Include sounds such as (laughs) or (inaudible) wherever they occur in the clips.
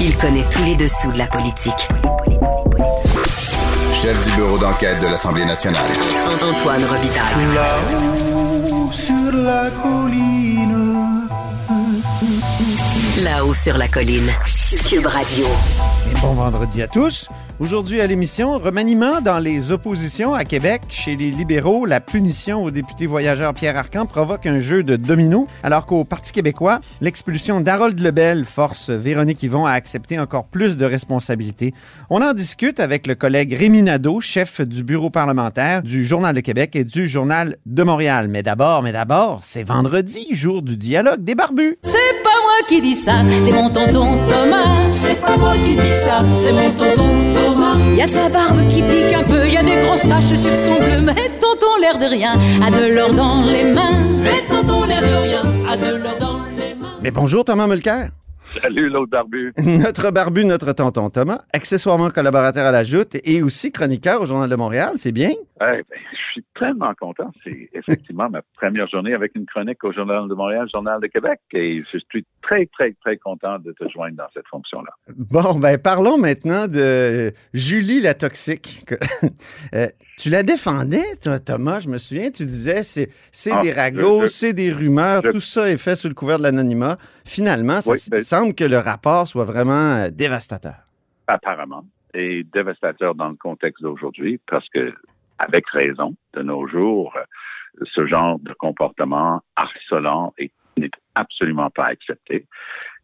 Il connaît tous les dessous de la politique. Chef du bureau d'enquête de l'Assemblée nationale. Antoine Robitaille. Là-haut sur la colline. Là-haut sur la colline. Cube Radio. Et bon vendredi à tous. Aujourd'hui à l'émission, remaniement dans les oppositions à Québec. Chez les libéraux, la punition au député voyageur Pierre Arcan provoque un jeu de domino, alors qu'au Parti québécois, l'expulsion d'Harold Lebel force Véronique Yvon à accepter encore plus de responsabilités. On en discute avec le collègue Rémi Nadeau, chef du bureau parlementaire du Journal de Québec et du Journal de Montréal. Mais d'abord, mais d'abord, c'est vendredi, jour du dialogue des barbus. C'est pas moi qui dis ça, c'est mon tonton Thomas. C'est pas moi qui dis ça, c'est mon tonton Thomas. Y a sa barbe qui pique un peu, y a des grosses taches sur son bleu, mais tonton l'air de rien a de l'or dans les mains. Mais tonton l'air de rien a de l'or dans les mains. Mais bonjour Thomas Mulcair. Salut l'autre barbu. (laughs) Notre barbu, notre tonton Thomas, accessoirement collaborateur à la Joute et aussi chroniqueur au Journal de Montréal, c'est bien? Eh ben, je suis tellement content. C'est effectivement ma première journée avec une chronique au Journal de Montréal, Journal de Québec, et je suis très, très, très content de te joindre dans cette fonction-là. Bon, ben parlons maintenant de Julie la toxique. (laughs) Euh, tu la défendais, toi, Thomas, je me souviens, tu disais c'est c'est Ah, des ragots, c'est des rumeurs, je- tout ça est fait sous le couvert de l'anonymat. Finalement, ça Oui, ben- semble que le rapport soit vraiment euh, dévastateur. Apparemment. Et dévastateur dans le contexte d'aujourd'hui, parce que, avec raison, de nos jours, ce genre de comportement harcelant est- n'est absolument pas accepté.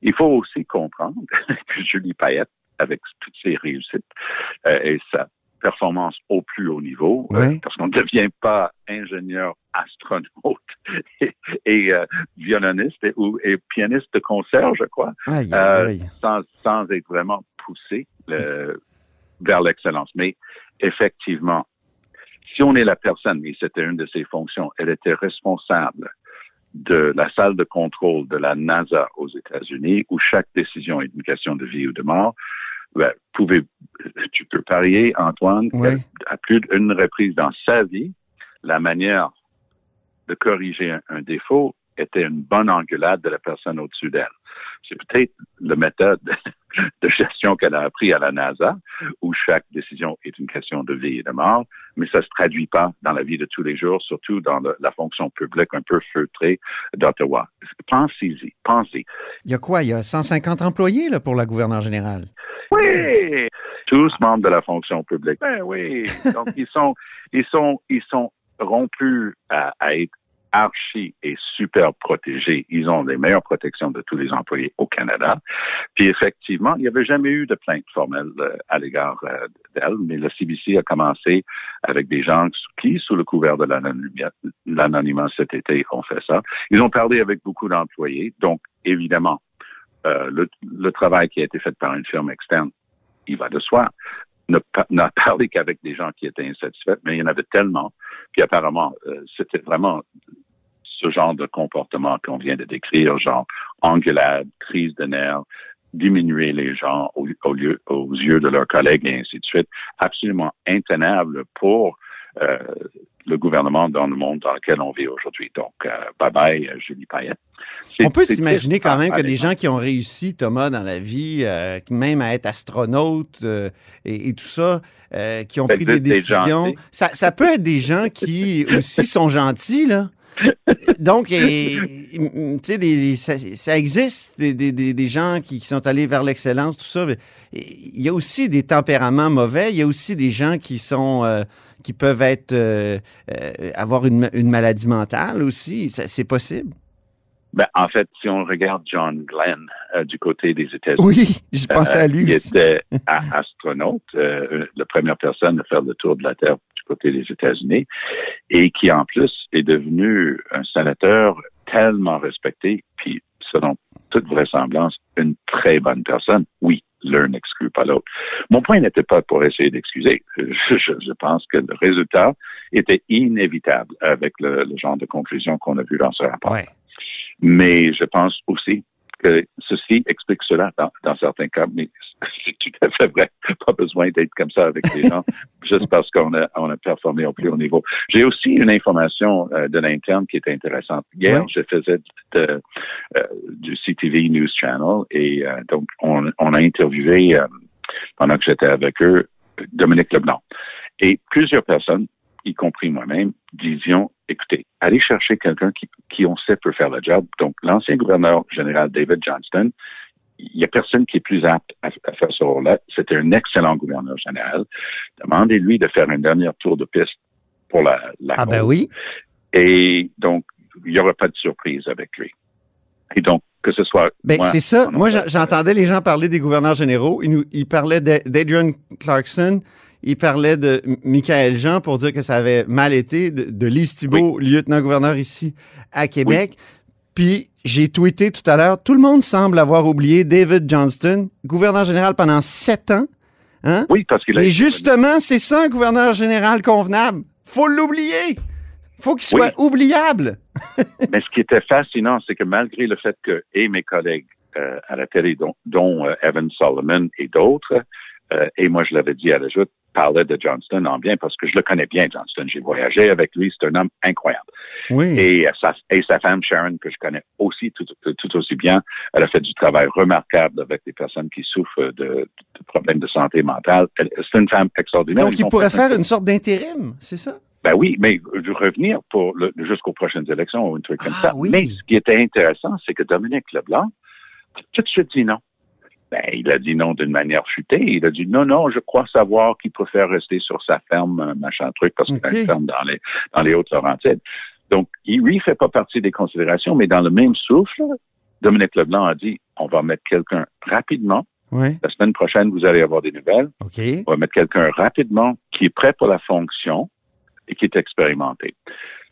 Il faut aussi comprendre (laughs) que Julie Payette, avec toutes ses réussites euh, et sa performance au plus haut niveau, euh, parce qu'on ne devient pas ingénieur astronaute (laughs) et, et, euh, violoniste et, ou, et pianiste de concert, je crois, Aïe, euh, sans, sans être vraiment poussé vers l'excellence. Mais effectivement, si on est la personne, et c'était une de ses fonctions, elle était responsable de la salle de contrôle de la NASA aux États-Unis, où chaque décision est une question de vie ou de mort. Ben, pouvez, tu peux parier, Antoine, Oui. qu'à plus d'une reprise dans sa vie, la manière de corriger un, un défaut était une bonne engueulade de la personne au-dessus d'elle. C'est peut-être la méthode (laughs) de gestion qu'elle a appris à la NASA, où chaque décision est une question de vie et de mort, mais ça se traduit pas dans la vie de tous les jours, surtout dans le- la fonction publique un peu feutrée d'Ottawa. Pensez-y, pensez. Il y a quoi? Il y a 150 employés là, pour la gouverneure générale? Oui! Tous membres de la fonction publique. Ben oui. (laughs) Donc, ils sont, ils sont, ils sont rompus à, à être archi et super protégés. Ils ont les meilleures protections de tous les employés au Canada. Puis effectivement, il n'y avait jamais eu de plainte formelle euh, à l'égard euh, d'elle, mais le CBC a commencé avec des gens qui, sous le couvert de l'anonymat cet été, ont fait ça. Ils ont parlé avec beaucoup d'employés, donc évidemment, euh, le, le travail qui a été fait par une firme externe, il va de soi. N'a parlé qu'avec des gens qui étaient insatisfaits, mais il y en avait tellement. Puis apparemment, euh, c'était vraiment ce genre de comportement qu'on vient de décrire, genre engueulade, crise de nerfs, diminuer les gens au lieu, aux yeux de leurs collègues et ainsi de suite, absolument intenable pour euh, le gouvernement dans le monde dans lequel on vit aujourd'hui. Donc, euh, bye bye, euh, Julie Payette. On peut s'imaginer quand même hein, que des gens qui ont réussi, Thomas, dans la vie, euh, même à être astronaute euh, et, et tout ça, qui ont Ben, pris des- décisions, ça, ça peut être des gens qui (laughs) aussi sont gentils, là. Donc, et- tu sais, des- ça, ça existe, des, des- gens qui, qui sont allés vers l'excellence, tout ça. mais Il y a aussi des tempéraments mauvais. Il y a aussi des gens qui sont, qui peuvent être, euh, euh, avoir une, une maladie mentale aussi. C'est possible? Ben, en fait, si on regarde John Glenn euh, du côté des États-Unis, Oui, je pensais à lui qui aussi. était astronaute, la première personne à faire le tour de la Terre du côté des États-Unis, et qui en plus est devenu un sénateur tellement respecté, puis selon toute vraisemblance une très bonne personne. Oui, l'un n'exclut pas l'autre. Mon point n'était pas pour essayer d'excuser. (laughs) Je, je, pense que le résultat était inévitable avec le, le genre de conclusion qu'on a vu dans ce rapport. Ouais. Mais je pense aussi ceci explique cela dans, dans certains cas, mais c'est tout à fait vrai. (laughs) Pas besoin d'être comme ça avec les gens, (laughs) juste parce qu'on a, on a performé au plus haut niveau. J'ai aussi une information euh, de l'interne qui est intéressante. Hier, je faisais de- euh, du CTV News Channel et euh, donc on, on a interviewé, pendant que j'étais avec eux, Dominique Leblanc. Et plusieurs personnes, y compris moi-même, disions, écoutez, allez chercher quelqu'un qui, qui on sait peut faire le job. Donc, l'ancien gouverneur général David Johnston, il n'y a personne qui est plus apte à, à faire ce rôle-là. C'était un excellent gouverneur général. Demandez-lui de faire un dernier tour de piste pour la, la Ah ben oui. Et donc, il n'y aura pas de surprise avec lui. Et donc, que ce soit. Ben, c'est ça. Moi, j'entendais les gens parler des gouverneurs généraux. Ils, nous, ils parlaient d'A- d'Adrian Clarkson. Ils parlaient de Michael Jean pour dire que ça avait mal été, de, de Lise Thibault, lieutenant-gouverneur ici à Québec. Puis, j'ai tweeté tout à l'heure, tout le monde semble avoir oublié David Johnston, gouverneur général pendant sept ans. Hein? Oui, parce qu'il a Et justement, c'est ça un gouverneur général convenable. Faut l'oublier. Faut qu'il soit oubliable. (laughs) Mais ce qui était fascinant, c'est que malgré le fait que, et mes collègues euh, à la télé, dont, dont, euh, Evan Solomon et d'autres, euh, et moi je l'avais dit à la joute, parlaient de Johnston en bien parce que je le connais bien, Johnston. J'ai voyagé avec lui, c'est un homme incroyable. Oui. Et, euh, sa, et sa femme Sharon, que je connais aussi tout, aussi bien, elle a fait du travail remarquable avec des personnes qui souffrent de, de problèmes de santé mentale. C'est une femme extraordinaire. Donc, Ils il pourrait faire une sorte d'intérim, c'est ça? ben oui, mais revenir pour jusqu'aux prochaines élections ou un truc comme Ah ça. oui. Mais ce qui était intéressant, c'est que Dominique Leblanc a tout de suite dit non. Ben, il a dit non d'une manière futée. Il a dit non, non, je crois savoir qu'il préfère rester sur sa ferme, euh, machin truc, parce qu'il a une ferme dans les, dans les Hautes-Laurentides. Donc, il, lui, fait pas partie des considérations, mais dans le même souffle, Dominique Leblanc a dit, on va mettre quelqu'un rapidement. Oui. La semaine prochaine, vous allez avoir des nouvelles. OK. On va mettre quelqu'un rapidement qui est prêt pour la fonction et qui est expérimenté.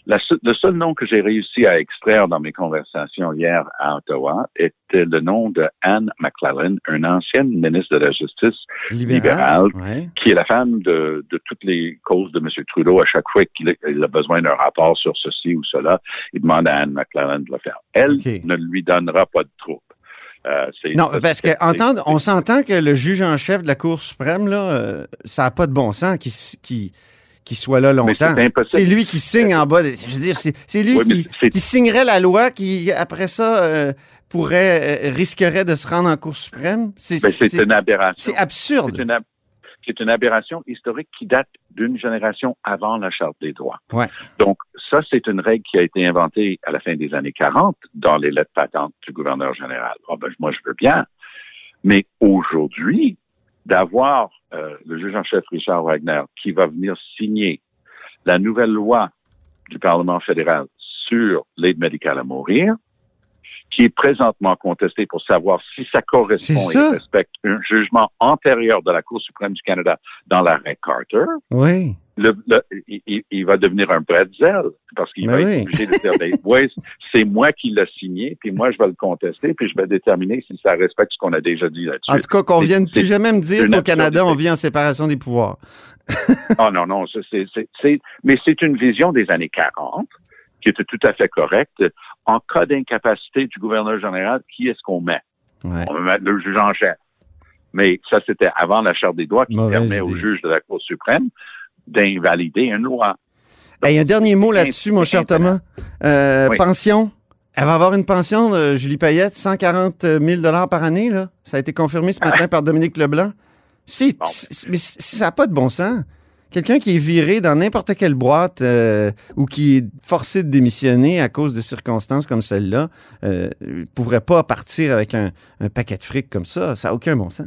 La le seul nom que j'ai réussi à extraire dans mes conversations hier à Ottawa était le nom de Anne McClellan, une ancienne ministre de la Justice Libéral. libérale, Ouais. qui est la femme de, de toutes les causes de M. Trudeau. À chaque fois qu'il a, besoin d'un rapport sur ceci ou cela, il demande à Anne McClellan de le faire. Elle ne lui donnera pas de troupe. Euh, Non, parce que entendre, on s'entend que le juge en chef de la Cour suprême, là, euh, ça n'a pas de bon sens qu'il s- qu'il- soit là longtemps. c'est lui qui signe en bas. de- je veux dire, c'est lui qui, qui signerait la loi qui, après ça, euh, pourrait, euh, risquerait de se rendre en Cour suprême? C'est Ben, une aberration. c'est absurde. C'est une, ab- une aberration historique qui date d'une génération avant la Charte des droits. Ouais. Donc, ça, c'est une règle qui a été inventée à la fin des années 40 dans les lettres patentes du gouverneur général. Ah ben, moi, je veux bien. Mais aujourd'hui, d'avoir euh, le juge en chef Richard Wagner qui va venir signer la nouvelle loi du Parlement fédéral sur l'aide médicale à mourir, qui est présentement contestée pour savoir si ça correspond et ça. respecte un jugement antérieur de la Cour suprême du Canada dans l'arrêt Carter, Oui. Le, le- il, va devenir un bretzel parce qu'il Ben va oui. être obligé de dire, ben, ouais, c'est moi qui l'ai signé, puis moi je vais le contester, puis je vais déterminer si ça respecte ce qu'on a déjà dit là-dessus. En tout cas, qu'on vienne plus jamais me dire qu'au Canada, on vit en séparation des pouvoirs. (laughs) Ah non, non, c'est, mais c'est une vision des années 40 qui était tout à fait correcte. En cas d'incapacité du gouverneur général, qui est-ce qu'on met? Ouais. On va mettre le juge en chef. Mais ça, c'était avant la Charte des droits qui Mauvaise permet au juge de la Cour suprême d'invalider une loi. Hey, un dernier mot là-dessus, mon cher Thomas. Euh, Oui. Pension. Elle va avoir une pension, de Julie Payette, 140 000 par année. Là. Ça a été confirmé ce matin par Dominique Leblanc. C'est, Bon. mais ça n'a pas de bon sens. Quelqu'un qui est viré dans n'importe quelle boîte euh, ou qui est forcé de démissionner à cause de circonstances comme celle-là euh, ne pourrait pas partir avec un, un paquet de fric comme ça. Ça n'a aucun bon sens.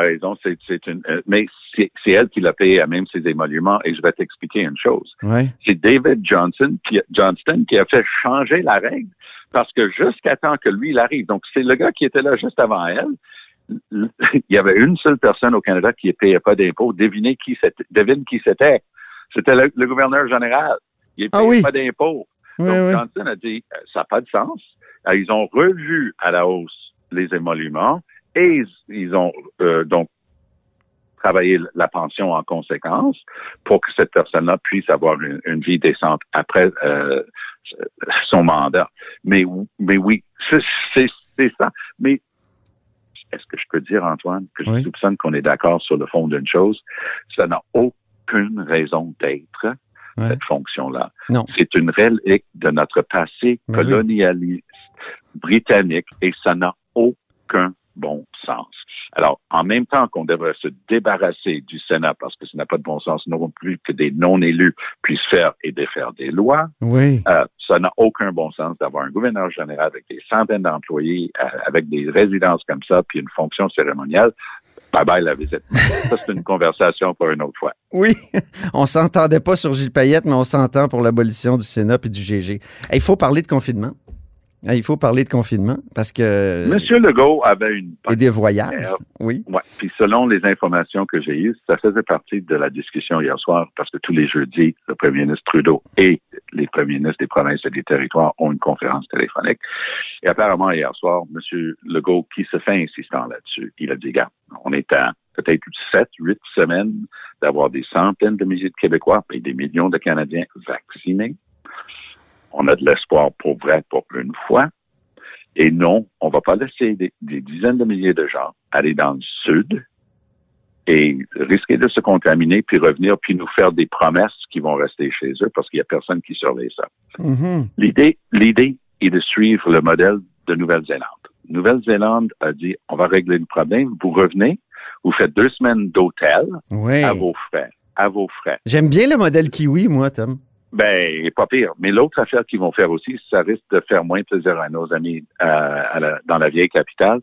Raison, c'est, c'est une, euh, mais c'est, c'est elle qui l'a payé à même ses émoluments. Et je vais t'expliquer une chose. Ouais. c'est David Johnson qui, Johnston qui a fait changer la règle parce que jusqu'à temps que lui il arrive, donc c'est le gars qui était là juste avant elle. Il y avait une seule personne au Canada qui ne payait pas d'impôts. Devinez qui c'était. Devine qui c'était. C'était le, le gouverneur général. Il ne Ah payait oui. pas d'impôts. Oui, Donc oui. Johnson a dit euh, ça n'a pas de sens. Alors, ils ont revu à la hausse les émoluments et ils, ils ont euh, donc travaillé la pension en conséquence pour que cette personne-là puisse avoir une, une vie décente après euh, son mandat. Mais, mais oui, c'est ça. Mais est-ce que je peux dire, Antoine, que je soupçonne qu'on est d'accord sur le fond d'une chose? Ça n'a aucune raison d'être, Ouais. cette fonction-là. Non. C'est une relique de notre passé Ben oui. colonialiste britannique et ça n'a aucun bon sens. Alors, en même temps qu'on devrait se débarrasser du Sénat parce que ça n'a pas de bon sens non plus que des non-élus puissent faire et défaire des lois, Oui. euh, ça n'a aucun bon sens d'avoir un gouverneur général avec des centaines d'employés, euh, avec des résidences comme ça, puis une fonction cérémoniale. Bye bye la visite. Ça, c'est une (laughs) conversation pour une autre fois. Oui, on s'entendait pas sur Gilles Payette, mais on s'entend pour l'abolition du Sénat et du GG. Hey, Il faut parler de confinement. Hey, Il faut parler de confinement parce que... Monsieur Legault avait une Et des voyages. Oui. Ouais. Puis selon les informations que j'ai eues, ça faisait partie de la discussion hier soir parce que tous les jeudis, le premier ministre Trudeau et les premiers ministres des provinces et des territoires ont une conférence téléphonique. Et apparemment, hier soir, M. Legault, qui se fait insistant là-dessus, il a dit, gars, on est à peut-être sept, huit semaines d'avoir des centaines de milliers de Québécois et des millions de Canadiens vaccinés. On a de l'espoir pour vrai pour une fois. Et non, on va pas laisser des, des dizaines de milliers de gens aller dans le sud et risquer de se contaminer, puis revenir, puis nous faire des promesses qui vont rester chez eux parce qu'il y a personne qui surveille ça. Mhm. L'idée, l'idée est de suivre le modèle de Nouvelle-Zélande. Nouvelle-Zélande a dit, on va régler le problème, vous revenez, vous faites deux semaines d'hôtel Oui. à vos frais, à vos frais. J'aime bien le modèle kiwi, moi, Tom. Ben, pas pire. Mais l'autre affaire qu'ils vont faire aussi, ça risque de faire moins plaisir à nos amis euh, à la- dans la vieille capitale.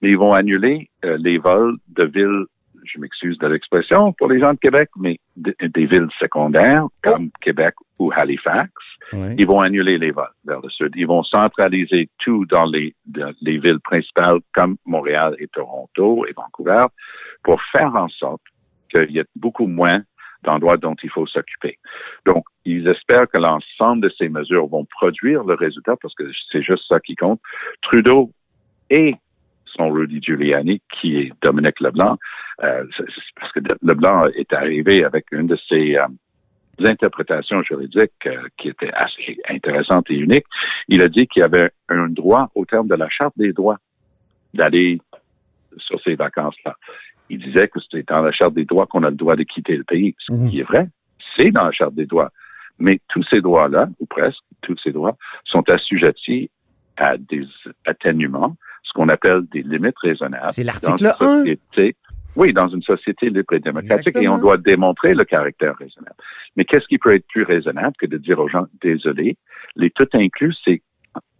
Mais ils vont annuler euh, les vols de villes, je m'excuse de l'expression pour les gens de Québec, mais de- des villes secondaires comme Québec ou Halifax. Oui. Ils vont annuler les vols vers le sud. Ils vont centraliser tout dans les, dans les villes principales comme Montréal et Toronto et Vancouver pour faire en sorte qu'il y ait beaucoup moins d'endroits dont il faut s'occuper. Donc, ils espèrent que l'ensemble de ces mesures vont produire le résultat parce que c'est juste ça qui compte. Trudeau et son Rudy Giuliani, qui est Dominique Leblanc, euh, parce que Leblanc est arrivé avec une de ses euh, interprétations juridiques euh, qui était assez intéressante et unique. Il a dit qu'il y avait un droit au terme de la Charte des droits d'aller sur ces vacances-là. Il disait que c'était dans la Charte des droits qu'on a le droit de quitter le pays, ce Mhm. qui est vrai. C'est dans la Charte des droits. Mais tous ces droits-là, ou presque tous ces droits, sont assujettis à des atténuements, ce qu'on appelle des limites raisonnables. C'est l'article une 1. société- Oui, dans une société libre et démocratique, et on doit démontrer le caractère raisonnable. Mais qu'est-ce qui peut être plus raisonnable que de dire aux gens, désolé, les tout inclus, c'est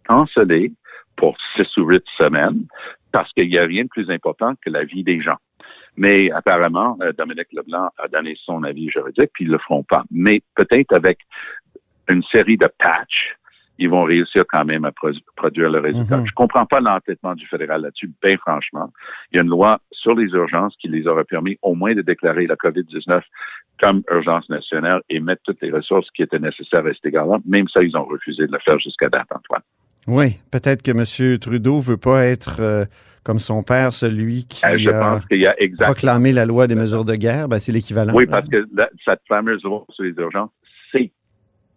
canceller pour six ou huit semaines parce qu'il n'y a rien de plus important que la vie des gens. Mais apparemment, euh, Dominique Leblanc a donné son avis juridique, puis ils le feront pas. Mais peut-être avec une série de patchs, ils vont réussir quand même à pro- produire le résultat. Mhm. Je comprends pas l'entêtement du fédéral là-dessus, bien franchement. Il y a une loi sur les urgences qui les aurait permis au moins de déclarer la COVID-19 comme urgence nationale et mettre toutes les ressources qui étaient nécessaires à cet égard-là. Même ça, ils ont refusé de le faire jusqu'à date, Antoine. Oui, peut-être que M. Trudeau veut pas être euh, comme son père, celui qui Euh, je a pense qu'il y a exact. proclamé la loi des mesures de guerre. Ben, c'est l'équivalent. Oui, là. parce que la- cette fameuse loi sur les urgences, c'est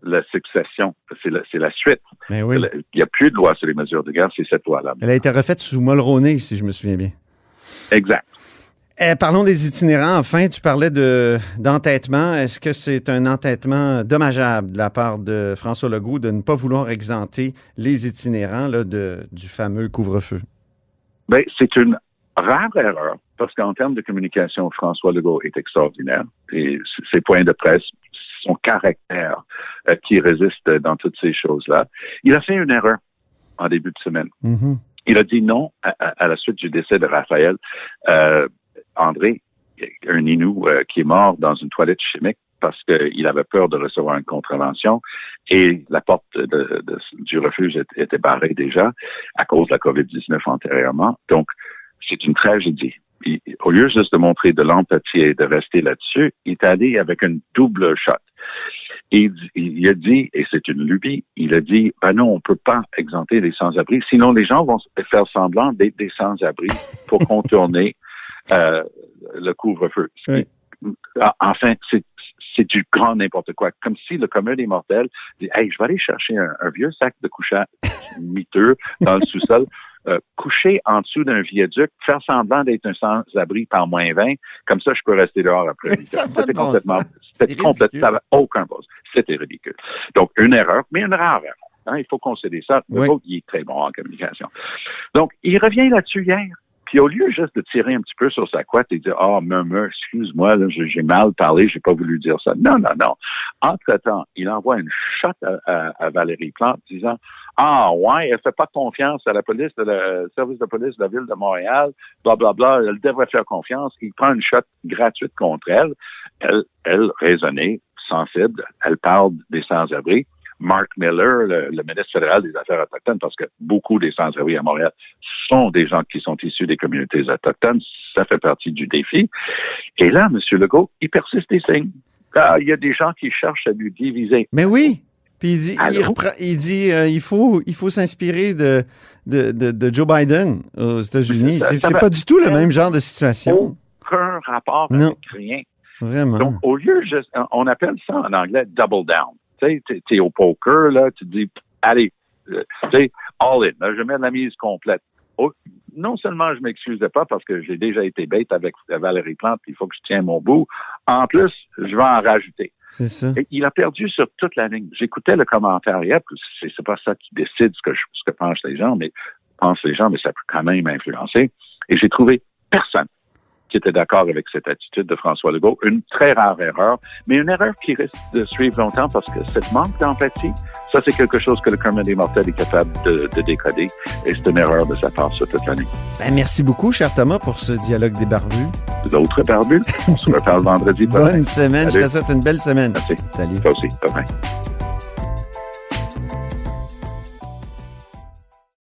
la succession, c'est la, suite. Ben oui. Il n'y a plus de loi sur les mesures de guerre, c'est cette loi-là. Elle a été refaite sous Mulroney, si je me souviens bien. Exact. Eh, parlons des itinérants. Enfin, tu parlais de d'entêtement. Est-ce que c'est un entêtement dommageable de la part de François Legault de ne pas vouloir exempter les itinérants là, de, du fameux couvre-feu? Ben, c'est une rare erreur parce qu'en termes de communication, François Legault est extraordinaire et ses points de presse, son caractère euh, qui résiste dans toutes ces choses-là. Il a fait une erreur en début de semaine. Mhm. Il a dit non à, à- à la suite du décès de Raphaël. Euh, André, un Inou euh, qui est mort dans une toilette chimique parce qu'il avait peur de recevoir une contravention et la porte de- de- du refuge était, barrée déjà à cause de la COVID-19 antérieurement. Donc, c'est une tragédie. Au lieu juste de montrer de l'empathie et de rester là-dessus, il est allé avec une double shot. Et il, a dit, et c'est une lubie, il a dit, ben non, on peut pas exempter les sans-abri, sinon les gens vont faire semblant d'être des sans-abri pour (laughs) contourner euh, le couvre-feu. Enfin, c'est c'est du grand n'importe quoi. Comme si le commun des mortels dit, hey, je vais aller chercher un, un vieux sac de couchage (laughs) miteux dans le sous-sol, euh, coucher en dessous d'un viaduc, faire semblant d'être un sans-abri par moins 20, comme ça, je peux rester dehors après. (laughs) C'était bon complètement, c'était complètement, ça n'avait aucun bon. C'était ridicule. Donc, une erreur, mais une rare erreur. Hein, il faut concéder ça. Le Oui. il est très bon en communication. Donc, il revient là-dessus hier. Puis au lieu juste de tirer un petit peu sur sa couette et dire Ah, murmure, excuse-moi, j'ai mal parlé, j'ai pas voulu dire ça. Non, non, non. Entre-temps, il envoie une shot à, à- à Valérie Plante disant Ah ouais, elle fait pas confiance à la police, de le service de police de la ville de Montréal, bla bla bla, elle devrait faire confiance. Il prend une shot gratuite contre elle. Elle, elle raisonnée, sensible, elle parle des sans-abri. Mark Miller, le, le ministre fédéral des Affaires autochtones, parce que beaucoup des sans-abri à Montréal sont des gens qui sont issus des communautés autochtones. Ça fait partie du défi. Et là, M. Legault, il persiste et signe. Ah, il y a des gens qui cherchent à nous diviser. Mais oui. Puis il dit, il, Allô? reprend- il dit, euh, il faut, il faut s'inspirer de, de, de, de Joe Biden aux États-Unis. C'est pas du tout le même genre de situation. Aucun rapport Non. avec rien. Vraiment. Donc, au lieu, on appelle ça en anglais double down. Tu sais, t'es- au poker, là, tu te dis, allez, euh, tu sais, all in, là, je mets la mise complète. Oh, non seulement je m'excusais pas parce que j'ai déjà été bête avec Valérie Plante, il faut que je tienne mon bout. En plus, je vais en rajouter. C'est ça. Et il a perdu sur toute la ligne. J'écoutais le commentaire hier, c'est, c'est pas ça qui décide ce que, je- ce que pensent les gens, mais pensent les gens, mais ça peut quand même influencer. Et j'ai trouvé personne qui était d'accord avec cette attitude de François Legault. Une très rare erreur, mais une erreur qui risque de suivre longtemps parce que cette manque d'empathie, ça c'est quelque chose que le commun des mortels est capable de, de décoder et c'est une erreur de sa part sur toute l'année. Ben, merci beaucoup, cher Thomas, pour ce dialogue des barbus. D'autres barbus, on se reparle vendredi. (laughs) Bonne semaine. Je Salut. te souhaite une belle semaine. Merci. Salut. Toi aussi. Bye bye.